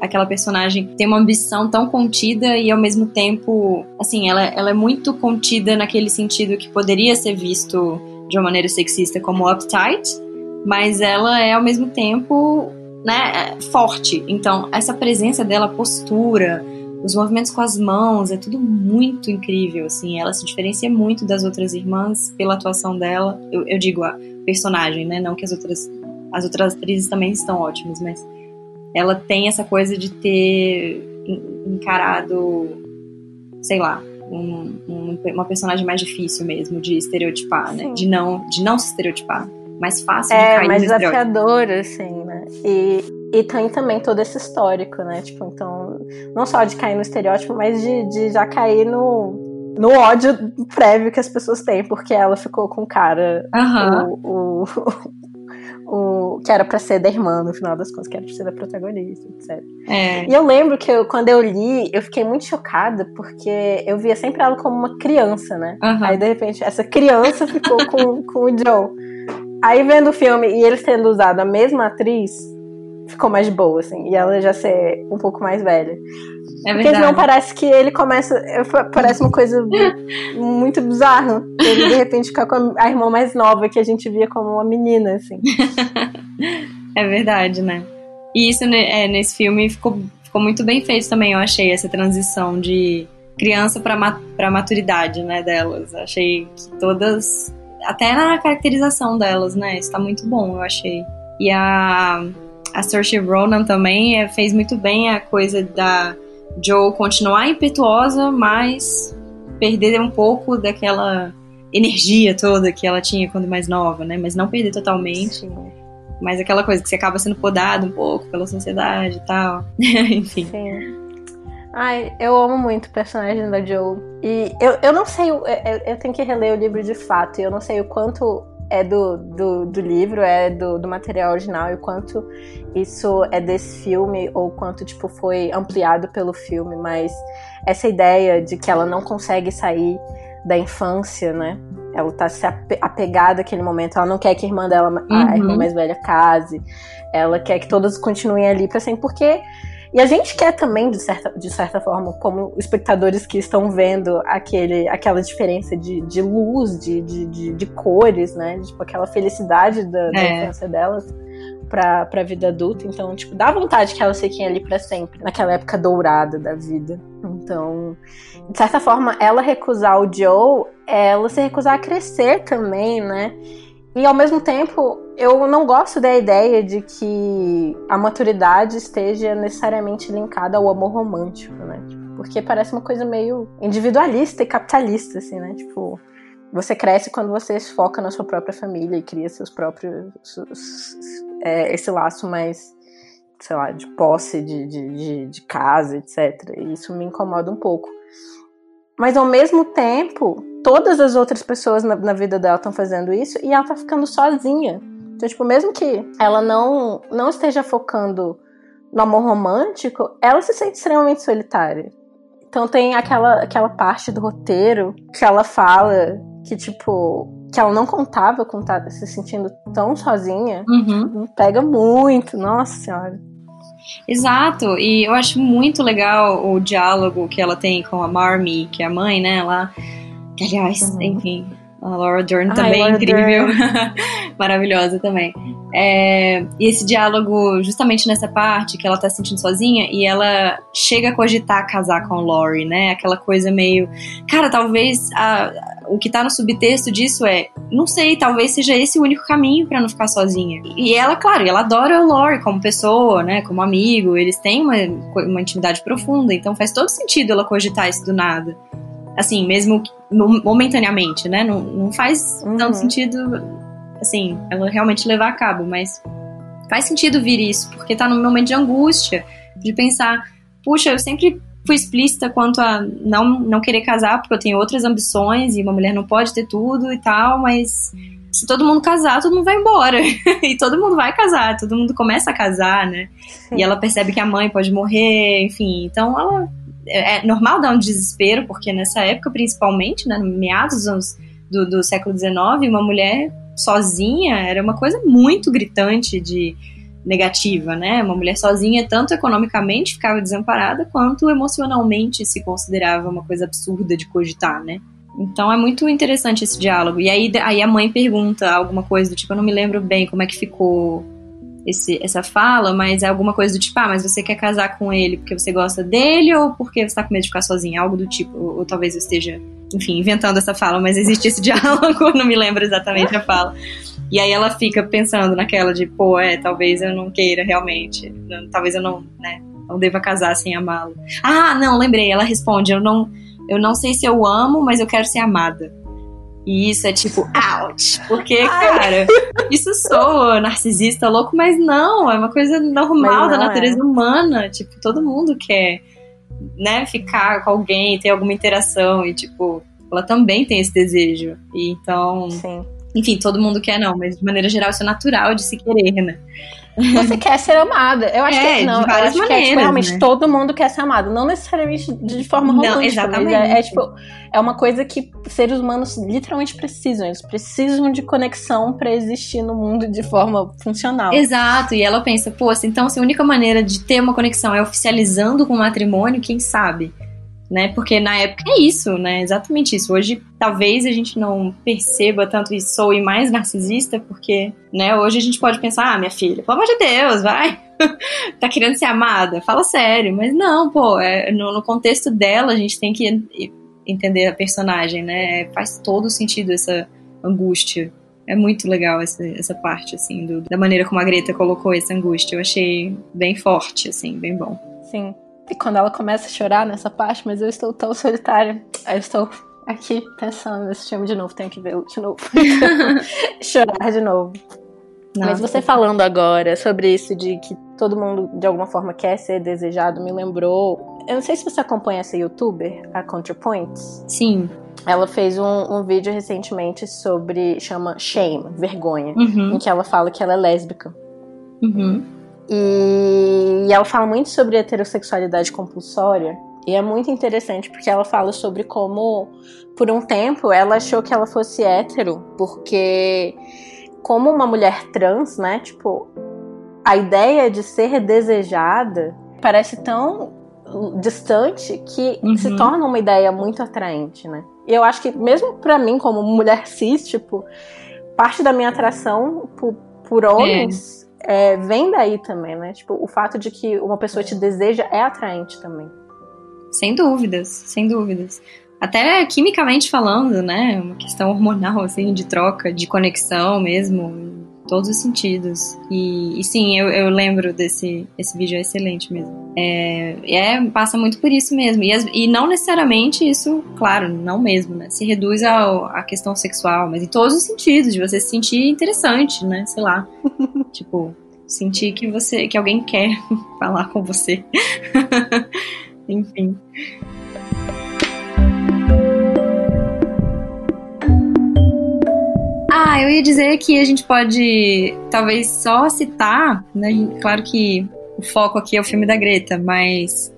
[SPEAKER 2] aquela personagem que tem uma ambição tão contida e ao mesmo tempo, assim, ela, ela é muito contida naquele sentido que poderia ser visto de uma maneira sexista como uptight, mas ela é ao mesmo tempo, né, forte. Então, essa presença dela, postura, os movimentos com as mãos, é tudo muito incrível, assim. Ela se diferencia muito das outras irmãs pela atuação dela. Eu, eu digo a personagem, né? Não que as outras as outras atrizes também estão ótimas, mas ela tem essa coisa de ter encarado, sei lá, um, um, uma personagem mais difícil mesmo de estereotipar, né? De não, de não se estereotipar. Mais fácil
[SPEAKER 1] é,
[SPEAKER 2] de cair
[SPEAKER 1] mais desafiador, assim, né? E, e tem também todo esse histórico, né? Tipo, então, não só de cair no estereótipo, mas de, de já cair no, no ódio prévio que as pessoas têm, porque ela ficou com o cara,
[SPEAKER 2] uhum.
[SPEAKER 1] o, o, [laughs] o, que era pra ser da irmã, no final das contas, que era pra ser da protagonista, etc.
[SPEAKER 2] É.
[SPEAKER 1] E eu lembro que eu, quando eu li, eu fiquei muito chocada, porque eu via sempre ela como uma criança, né?
[SPEAKER 2] Uhum.
[SPEAKER 1] Aí, de repente, essa criança ficou com, [laughs] com o Joe. Aí, vendo o filme e eles tendo usado a mesma atriz, ficou mais boa, assim. E ela já ser um pouco mais velha.
[SPEAKER 2] É
[SPEAKER 1] Porque senão parece que ele começa. Parece uma coisa muito bizarra. Ele de repente ficar com a irmã mais nova, que a gente via como uma menina, assim. [laughs]
[SPEAKER 2] é verdade, né? E isso é, nesse filme ficou, ficou muito bem feito também, eu achei, essa transição de criança para maturidade, né, delas. Achei que todas. Até na caracterização delas, né? Está muito bom, eu achei. E a a Saoirse Ronan também é, fez muito bem a coisa da Joe continuar impetuosa, mas perder um pouco daquela energia toda que ela tinha quando mais nova, né? Mas não perder totalmente. Mas aquela coisa que você acaba sendo podado um pouco pela sociedade e tal. [laughs] Enfim.
[SPEAKER 1] Sim. Ai, eu amo muito o personagem da Joe. E eu, eu não sei, eu, eu tenho que reler o livro de fato, e eu não sei o quanto é do, do, do, livro, é do, do material original e quanto isso é desse filme ou quanto tipo foi ampliado pelo filme, mas essa ideia de que ela não consegue sair da infância, né? Ela tá se apegada àquele momento, ela não quer que a irmã dela, uhum. a irmã mais velha, case, ela quer que todas continuem ali para sempre, porque e a gente quer também, de certa, de certa forma, como espectadores que estão vendo aquele, aquela diferença de, de luz, de, de, de, de cores, né? Tipo, aquela felicidade da, da é. infância delas pra, pra vida adulta. Então, tipo, dá vontade que elas fiquem ali para sempre, naquela época dourada da vida. Então, de certa forma, ela recusar o Joe, ela se recusar a crescer também, né? E ao mesmo tempo, eu não gosto da ideia de que a maturidade esteja necessariamente linkada ao amor romântico, né? Tipo, porque parece uma coisa meio individualista e capitalista, assim, né? Tipo, você cresce quando você se foca na sua própria família e cria seus próprios. É, esse laço mais, sei lá, de posse, de, de, de, de casa, etc. E isso me incomoda um pouco. Mas ao mesmo tempo, todas as outras pessoas na, na vida dela estão fazendo isso e ela tá ficando sozinha. Então, tipo, mesmo que ela não, não esteja focando no amor romântico, ela se sente extremamente solitária. Então tem aquela, aquela parte do roteiro que ela fala que, tipo, que ela não contava com tá se sentindo tão sozinha.
[SPEAKER 2] Uhum.
[SPEAKER 1] Pega muito, nossa senhora.
[SPEAKER 2] Exato, e eu acho muito legal o diálogo que ela tem com a Marmy, que é a mãe, né? Que, aliás, uhum. enfim, a Laura Dern também é incrível. [laughs] Maravilhosa também. É, e esse diálogo, justamente nessa parte que ela tá se sentindo sozinha, e ela chega a cogitar casar com o Laurie, né? Aquela coisa meio. Cara, talvez a, o que tá no subtexto disso é. Não sei, talvez seja esse o único caminho para não ficar sozinha. E ela, claro, ela adora o Laurie como pessoa, né? Como amigo. Eles têm uma, uma intimidade profunda, então faz todo sentido ela cogitar isso do nada assim, mesmo momentaneamente, né? Não, não faz uhum. tanto sentido, assim, ela realmente levar a cabo, mas faz sentido vir isso, porque tá num momento de angústia, de pensar, puxa, eu sempre fui explícita quanto a não, não querer casar, porque eu tenho outras ambições e uma mulher não pode ter tudo e tal, mas se todo mundo casar, todo mundo vai embora. [laughs] e todo mundo vai casar, todo mundo começa a casar, né? Sim. E ela percebe que a mãe pode morrer, enfim. Então ela é, é normal dar um desespero, porque nessa época, principalmente, né, meados do, do século XIX, uma mulher sozinha era uma coisa muito gritante de negativa, né? Uma mulher sozinha, tanto economicamente ficava desamparada, quanto emocionalmente se considerava uma coisa absurda de cogitar, né? Então é muito interessante esse diálogo. E aí, aí a mãe pergunta alguma coisa do tipo, eu não me lembro bem como é que ficou esse, essa fala, mas é alguma coisa do tipo, ah, mas você quer casar com ele porque você gosta dele ou porque você tá com medo de ficar sozinha? Algo do tipo, ou, ou talvez eu esteja, enfim, inventando essa fala, mas existe esse [laughs] diálogo, não me lembro exatamente a fala. E aí ela fica pensando naquela de, pô, é, talvez eu não queira realmente, não, talvez eu não, né, não deva casar sem amá-lo. Ah, não, lembrei, ela responde, eu não, eu não sei se eu amo, mas eu quero ser amada. E isso é tipo, ouch! Porque, cara, isso soa narcisista louco, mas não, é uma coisa normal da natureza é. humana. Tipo, todo mundo quer, né, ficar com alguém, ter alguma interação. E, tipo, ela também tem esse desejo. E então. Sim. Enfim, todo mundo quer, não, mas de maneira geral isso é natural de se querer, né?
[SPEAKER 1] Você [laughs] quer ser amada. Eu acho é, que não, de várias eu acho maneiras, que é, tipo, realmente né? todo mundo quer ser amado, não necessariamente de forma romântica, não, exatamente. mas é, é, tipo é uma coisa que seres humanos literalmente precisam, eles precisam de conexão para existir no mundo de forma funcional.
[SPEAKER 2] Exato, e ela pensa, pô, então se a única maneira de ter uma conexão é oficializando com o matrimônio, quem sabe? Né? Porque na época é isso, né? Exatamente isso. Hoje talvez a gente não perceba tanto isso, sou e mais narcisista, porque, né, hoje a gente pode pensar, ah, minha filha, pelo amor de Deus, vai. [laughs] tá querendo ser amada? Fala sério. Mas não, pô, é, no, no, contexto dela a gente tem que entender a personagem, né? Faz todo sentido essa angústia. É muito legal essa, essa parte, assim, do, da maneira como a Greta colocou essa angústia. Eu achei bem forte, assim, bem bom.
[SPEAKER 1] Sim. E quando ela começa a chorar nessa parte, mas eu estou tão solitária, eu estou aqui pensando nesse filme de novo, tenho que ver de novo. [laughs] chorar de novo. Nossa. Mas você falando agora sobre isso de que todo mundo de alguma forma quer ser desejado, me lembrou. Eu não sei se você acompanha essa youtuber, a ContraPoints.
[SPEAKER 2] Sim.
[SPEAKER 1] Ela fez um, um vídeo recentemente sobre. chama Shame, vergonha.
[SPEAKER 2] Uhum.
[SPEAKER 1] Em que ela fala que ela é lésbica.
[SPEAKER 2] Uhum.
[SPEAKER 1] E, e ela fala muito sobre heterossexualidade compulsória. E é muito interessante porque ela fala sobre como, por um tempo, ela achou que ela fosse hétero, porque, como uma mulher trans, né? Tipo, a ideia de ser desejada parece tão distante que uhum. se torna uma ideia muito atraente, né? E eu acho que, mesmo para mim, como mulher cis, tipo, parte da minha atração por, por homens. É vem daí também, né? Tipo, o fato de que uma pessoa te deseja é atraente também.
[SPEAKER 2] Sem dúvidas, sem dúvidas. Até quimicamente falando, né? Uma questão hormonal, assim, de troca, de conexão mesmo todos os sentidos. E, e sim, eu, eu, lembro desse esse vídeo, é excelente mesmo. É, é, passa muito por isso mesmo. E, e não necessariamente isso, claro, não mesmo, né? Se reduz ao, à questão sexual, mas em todos os sentidos, de você se sentir interessante, né? Sei lá. [laughs] tipo, sentir que você que alguém quer [laughs] falar com você. [laughs] Enfim. Ah, eu ia dizer que a gente pode talvez só citar, né? Claro que o foco aqui é o filme da Greta, mas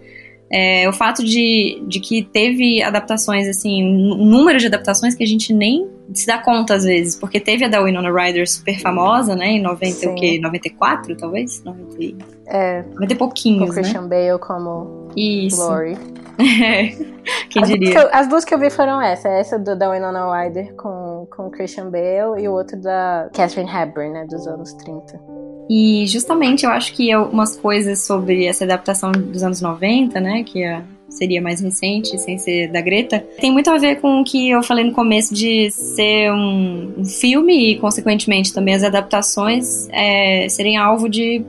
[SPEAKER 2] é, o fato de, de que teve adaptações, assim, um número de adaptações que a gente nem se dá conta às vezes, porque teve a da Winona Ryder super famosa, né, em 90, Sim. o quê? 94, talvez? 90,
[SPEAKER 1] é,
[SPEAKER 2] 90 e pouquinhos,
[SPEAKER 1] com Christian
[SPEAKER 2] né?
[SPEAKER 1] Bale como
[SPEAKER 2] Isso.
[SPEAKER 1] Glory. [laughs]
[SPEAKER 2] Quem
[SPEAKER 1] as
[SPEAKER 2] diria?
[SPEAKER 1] Duas eu, as duas que eu vi foram essa, essa do, da Winona Ryder com, com Christian Bale e o outro da Catherine Hepburn, né, dos anos 30.
[SPEAKER 2] E justamente eu acho que umas coisas sobre essa adaptação dos anos 90, né, que é, seria mais recente, sem ser da Greta, tem muito a ver com o que eu falei no começo de ser um, um filme e, consequentemente, também as adaptações é, serem alvo de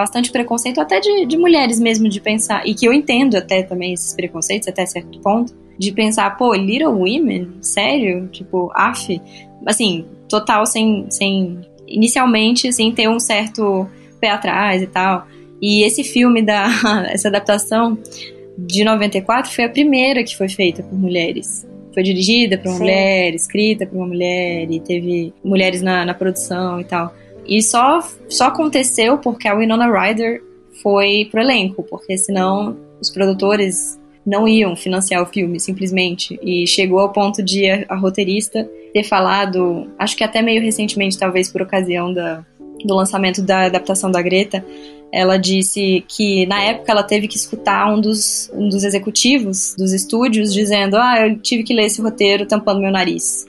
[SPEAKER 2] bastante preconceito, até de, de mulheres mesmo, de pensar, e que eu entendo até também esses preconceitos, até certo ponto, de pensar, pô, Little Women? Sério? Tipo, af? Assim, total sem, sem inicialmente, assim, ter um certo pé atrás e tal. E esse filme, da, [laughs] essa adaptação de 94, foi a primeira que foi feita por mulheres. Foi dirigida por uma Sim. mulher, escrita por uma mulher, e teve mulheres na, na produção e tal. E só, só aconteceu porque a Winona Ryder foi pro elenco, porque senão os produtores não iam financiar o filme, simplesmente. E chegou ao ponto de a, a roteirista ter falado, acho que até meio recentemente, talvez por ocasião da, do lançamento da adaptação da Greta, ela disse que na época ela teve que escutar um dos, um dos executivos dos estúdios dizendo: Ah, eu tive que ler esse roteiro tampando meu nariz.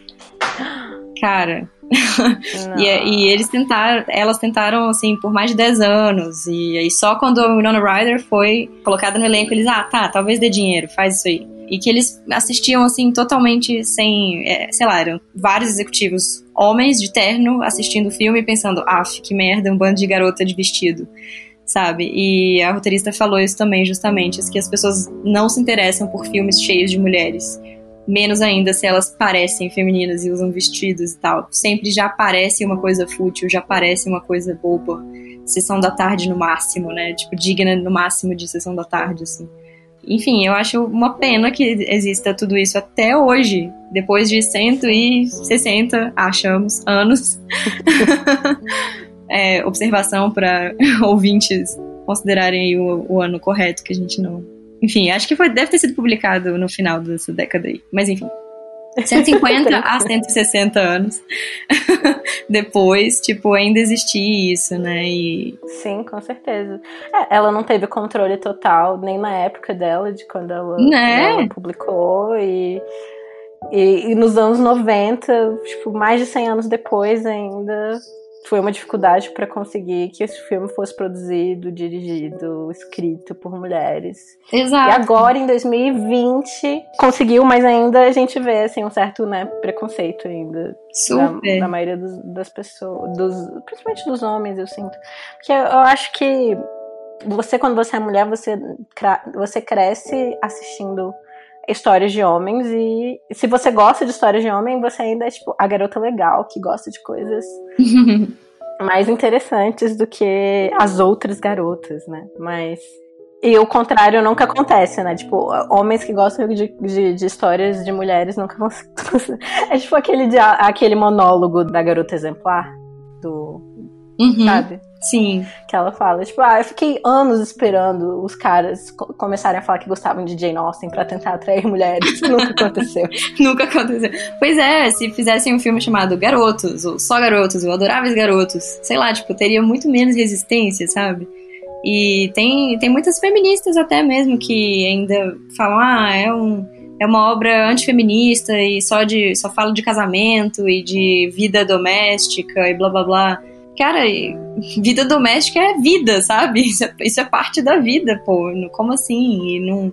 [SPEAKER 2] Cara, [laughs] e, e, eles tentaram, elas tentaram, assim, por mais de 10 anos. E aí só quando a Winona Ryder foi colocada no elenco, eles, ah, tá, talvez dê dinheiro, faz isso aí. E que eles assistiam, assim, totalmente sem, é, sei lá, eram vários executivos homens de terno assistindo o filme e pensando, ah, que merda, um bando de garota de vestido sabe? E a roteirista falou isso também, justamente, que as pessoas não se interessam por filmes cheios de mulheres menos ainda se elas parecem femininas e usam vestidos e tal. Sempre já parece uma coisa fútil, já parece uma coisa boba. Sessão da tarde no máximo, né? Tipo, digna no máximo de sessão da tarde, assim. Enfim, eu acho uma pena que exista tudo isso até hoje, depois de 160, achamos, anos. [laughs] é, observação para [laughs] ouvintes considerarem o, o ano correto, que a gente não enfim, acho que foi, deve ter sido publicado no final dessa década aí. Mas enfim. [laughs] 150 a 160 anos [laughs] depois, tipo, ainda existia isso, né? E...
[SPEAKER 1] Sim, com certeza. É, ela não teve controle total, nem na época dela, de quando ela,
[SPEAKER 2] né?
[SPEAKER 1] ela publicou, e, e, e, nos anos 90, tipo, mais de 100 anos depois ainda, foi uma dificuldade para conseguir que esse filme fosse produzido, dirigido, escrito por mulheres.
[SPEAKER 2] Exato.
[SPEAKER 1] E agora, em 2020, conseguiu, mas ainda a gente vê assim, um certo né, preconceito ainda.
[SPEAKER 2] Super.
[SPEAKER 1] Da, da maioria dos, das pessoas, dos, principalmente dos homens, eu sinto. Porque eu, eu acho que você, quando você é mulher, você, você cresce assistindo histórias de homens e se você gosta de histórias de homem, você ainda é tipo a garota legal que gosta de coisas [laughs] mais interessantes do que as outras garotas, né? Mas e o contrário nunca acontece, né? Tipo, homens que gostam de, de, de histórias de mulheres nunca vão. [laughs] é tipo aquele, aquele monólogo da garota exemplar do.
[SPEAKER 2] Uhum.
[SPEAKER 1] Sabe?
[SPEAKER 2] Sim.
[SPEAKER 1] Que ela fala, tipo, ah, eu fiquei anos esperando os caras co começarem a falar que gostavam de Jane Austen pra tentar atrair mulheres. Nunca [laughs] aconteceu.
[SPEAKER 2] Nunca aconteceu. Pois é, se fizessem um filme chamado Garotos, ou Só Garotos, ou Adoráveis Garotos, sei lá, tipo, teria muito menos resistência, sabe? E tem, tem muitas feministas até mesmo que ainda falam, ah, é um é uma obra antifeminista e só de só fala de casamento e de vida doméstica e blá blá blá cara, vida doméstica é vida, sabe? [laughs] Isso é, isso é parte da vida, pô. Como assim? E, não,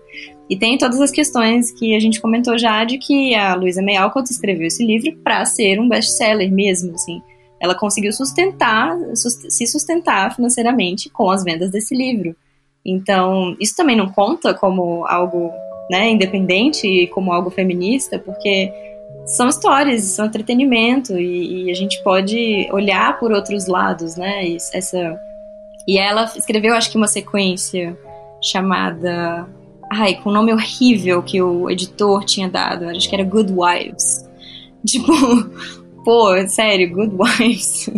[SPEAKER 2] e tem todas as questões que a gente comentou já de que a Luísa May Alcott escreveu esse livro para ser um best-seller mesmo, assim. Ela conseguiu sustentar, se sustentar financeiramente com as vendas desse livro. Então, isso também não conta como algo né, independente e como algo feminista, porque são histórias, são entretenimento e, e, a gente pode olhar por outros lados, né? E, essa e ela escreveu, acho que uma sequência chamada, ai, com um nome horrível que o editor tinha dado, acho que era Good Wives. [laughs] Tipo, pô, sério, Good Wives.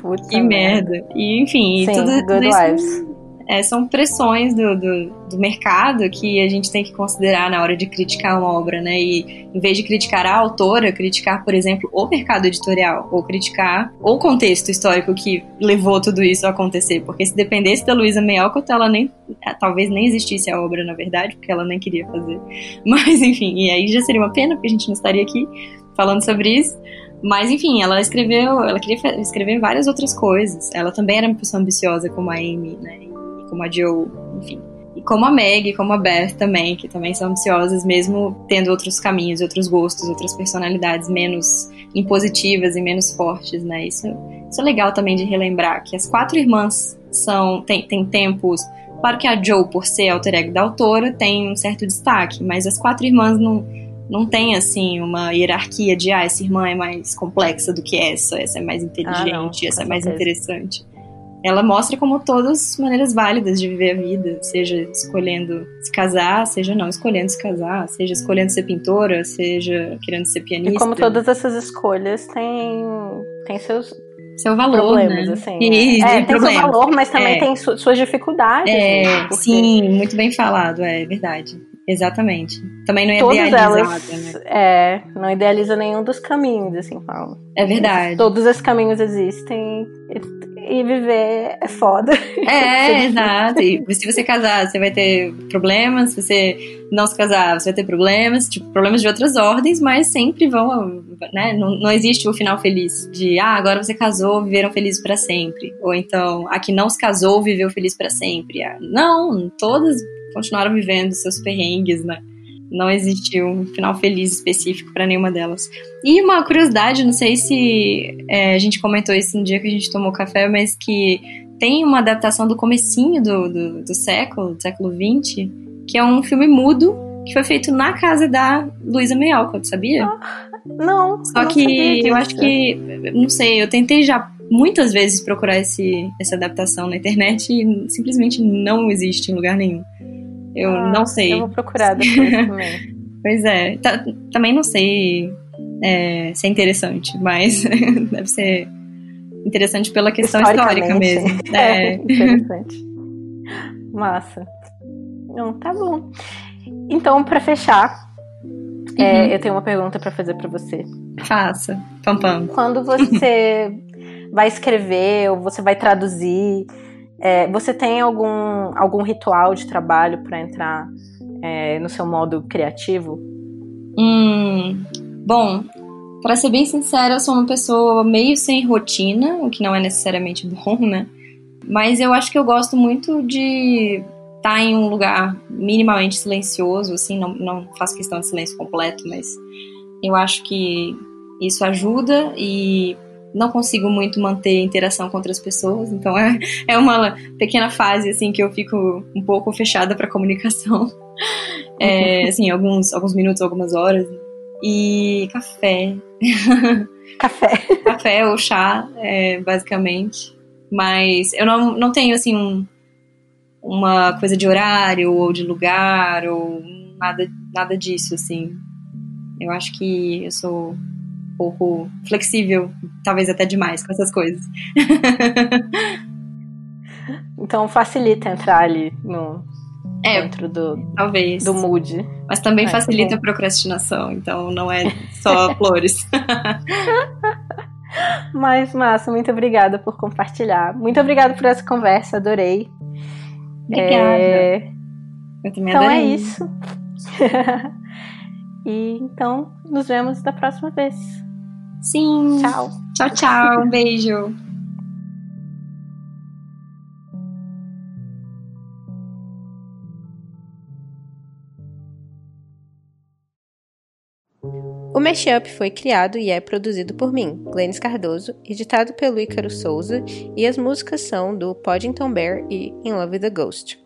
[SPEAKER 2] Puta que merda. E enfim,
[SPEAKER 1] Sim,
[SPEAKER 2] tudo,
[SPEAKER 1] Good
[SPEAKER 2] tudo
[SPEAKER 1] Wives.
[SPEAKER 2] É, são pressões do, do, do, mercado que a gente tem que considerar na hora de criticar uma obra, né? E em vez de criticar a autora, criticar, por exemplo, o mercado editorial, ou criticar o contexto histórico que levou tudo isso a acontecer. Porque se dependesse da Luísa May Alcott, ela nem, é, talvez nem existisse a obra, na verdade, porque ela nem queria fazer. [laughs] Mas, enfim, e aí já seria uma pena, porque a gente não estaria aqui falando sobre isso. Mas enfim, ela escreveu, ela queria escrever várias outras coisas. Ela também era uma pessoa ambiciosa como a Amy, né? Como a Joe, enfim. E como a Meg, como a Beth também, que também são ambiciosas, mesmo tendo outros caminhos, outros gostos, outras personalidades menos impositivas e menos fortes, né? Isso, isso é legal também de relembrar que as quatro irmãs são têm, têm tempos Claro que a Joe, por ser alter ego da autora, tem um certo destaque, mas as quatro irmãs não, não tem assim uma hierarquia de ah, essa irmã é mais complexa do que essa, essa é mais inteligente, ah, não, essa é mais interessante. Ela mostra como todas as maneiras válidas de viver a vida, seja escolhendo se casar, seja não escolhendo se casar, seja escolhendo ser pintora, seja querendo ser pianista.
[SPEAKER 1] E como todas essas escolhas têm, têm seus
[SPEAKER 2] seu valor,
[SPEAKER 1] problemas,
[SPEAKER 2] né?
[SPEAKER 1] assim. E, né? é, tem problemas. seu valor, mas também é. tem su suas dificuldades.
[SPEAKER 2] É, né? porque... sim, muito bem falado, é verdade. Exatamente. Também não é
[SPEAKER 1] Todas elas, né? É, não idealiza nenhum dos caminhos, assim, Paulo.
[SPEAKER 2] É verdade.
[SPEAKER 1] Todos esses caminhos existem e, viver é foda.
[SPEAKER 2] É, [laughs] exato. E se você casar, você vai ter problemas. Se você não se casar, você vai ter problemas. Tipo, problemas de outras ordens, mas sempre vão, né? Não, não existe o final feliz de, ah, agora você casou, viveram felizes para sempre. Ou então, a que não se casou, viveu feliz para sempre. Ah, não, todas continuaram vivendo seus perrengues, né? Não existiu um final feliz específico para nenhuma delas. E uma curiosidade, não sei se é, a gente comentou isso no dia que a gente tomou café, mas que tem uma adaptação do comecinho do, do, do século, do século XX, que é um filme mudo que foi feito na casa da Luísa May Alcott, sabia?
[SPEAKER 1] Ah, não.
[SPEAKER 2] Só não que eu acho que, não sei, eu tentei já muitas vezes procurar esse, essa adaptação na internet e simplesmente não existe em lugar nenhum. Eu ah, não sei.
[SPEAKER 1] Eu vou procurar depois [laughs] também.
[SPEAKER 2] pois é. também não sei é, se é interessante, mas [laughs] deve ser interessante pela questão histórica mesmo. [laughs]
[SPEAKER 1] É, é interessante. Massa. Não, tá bom. Então, para fechar, é, uhum. é, eu tenho uma pergunta para fazer para você.
[SPEAKER 2] Faça. Pam, pam.
[SPEAKER 1] Quando você vai escrever ou você vai traduzir, é, você tem algum, algum ritual de trabalho para entrar é, no seu modo criativo?
[SPEAKER 2] Hum, bom, para ser bem sincera, eu sou uma pessoa meio sem rotina, o que não é necessariamente [laughs] bom, né? Mas eu acho que eu gosto muito de estar tá em um lugar minimamente silencioso, assim, não, não faço questão de silêncio completo, mas eu acho que isso ajuda e não consigo muito manter interação com outras pessoas, então é, é uma pequena fase assim que eu fico um pouco fechada para comunicação, [laughs] é, assim alguns alguns minutos, algumas horas. E café, [laughs]
[SPEAKER 1] café,
[SPEAKER 2] café ou chá, é, basicamente, mas eu não, não tenho assim um, uma coisa de horário ou de lugar ou nada nada disso assim. Eu acho que eu sou pouco flexível, talvez até demais com essas coisas. [laughs]
[SPEAKER 1] então facilita entrar ali no é, dentro do
[SPEAKER 2] talvez
[SPEAKER 1] do mood.
[SPEAKER 2] Mas também é, facilita a procrastinação, então não é só [laughs] flores. [laughs]
[SPEAKER 1] Mas, Massa, muito obrigada por compartilhar. Muito obrigada por essa conversa, adorei.
[SPEAKER 2] Obrigada. É... Eu também
[SPEAKER 1] então
[SPEAKER 2] adorei.
[SPEAKER 1] é isso. e então, nos vemos da próxima vez.
[SPEAKER 2] Sim.
[SPEAKER 1] Tchau.
[SPEAKER 2] Tchau, tchau. Um beijo.
[SPEAKER 1] O Mashup foi criado e é produzido por mim, Glennis Cardoso, editado pelo Ícaro Souza, e as músicas são do Poddington Bear e In Love with the Ghost.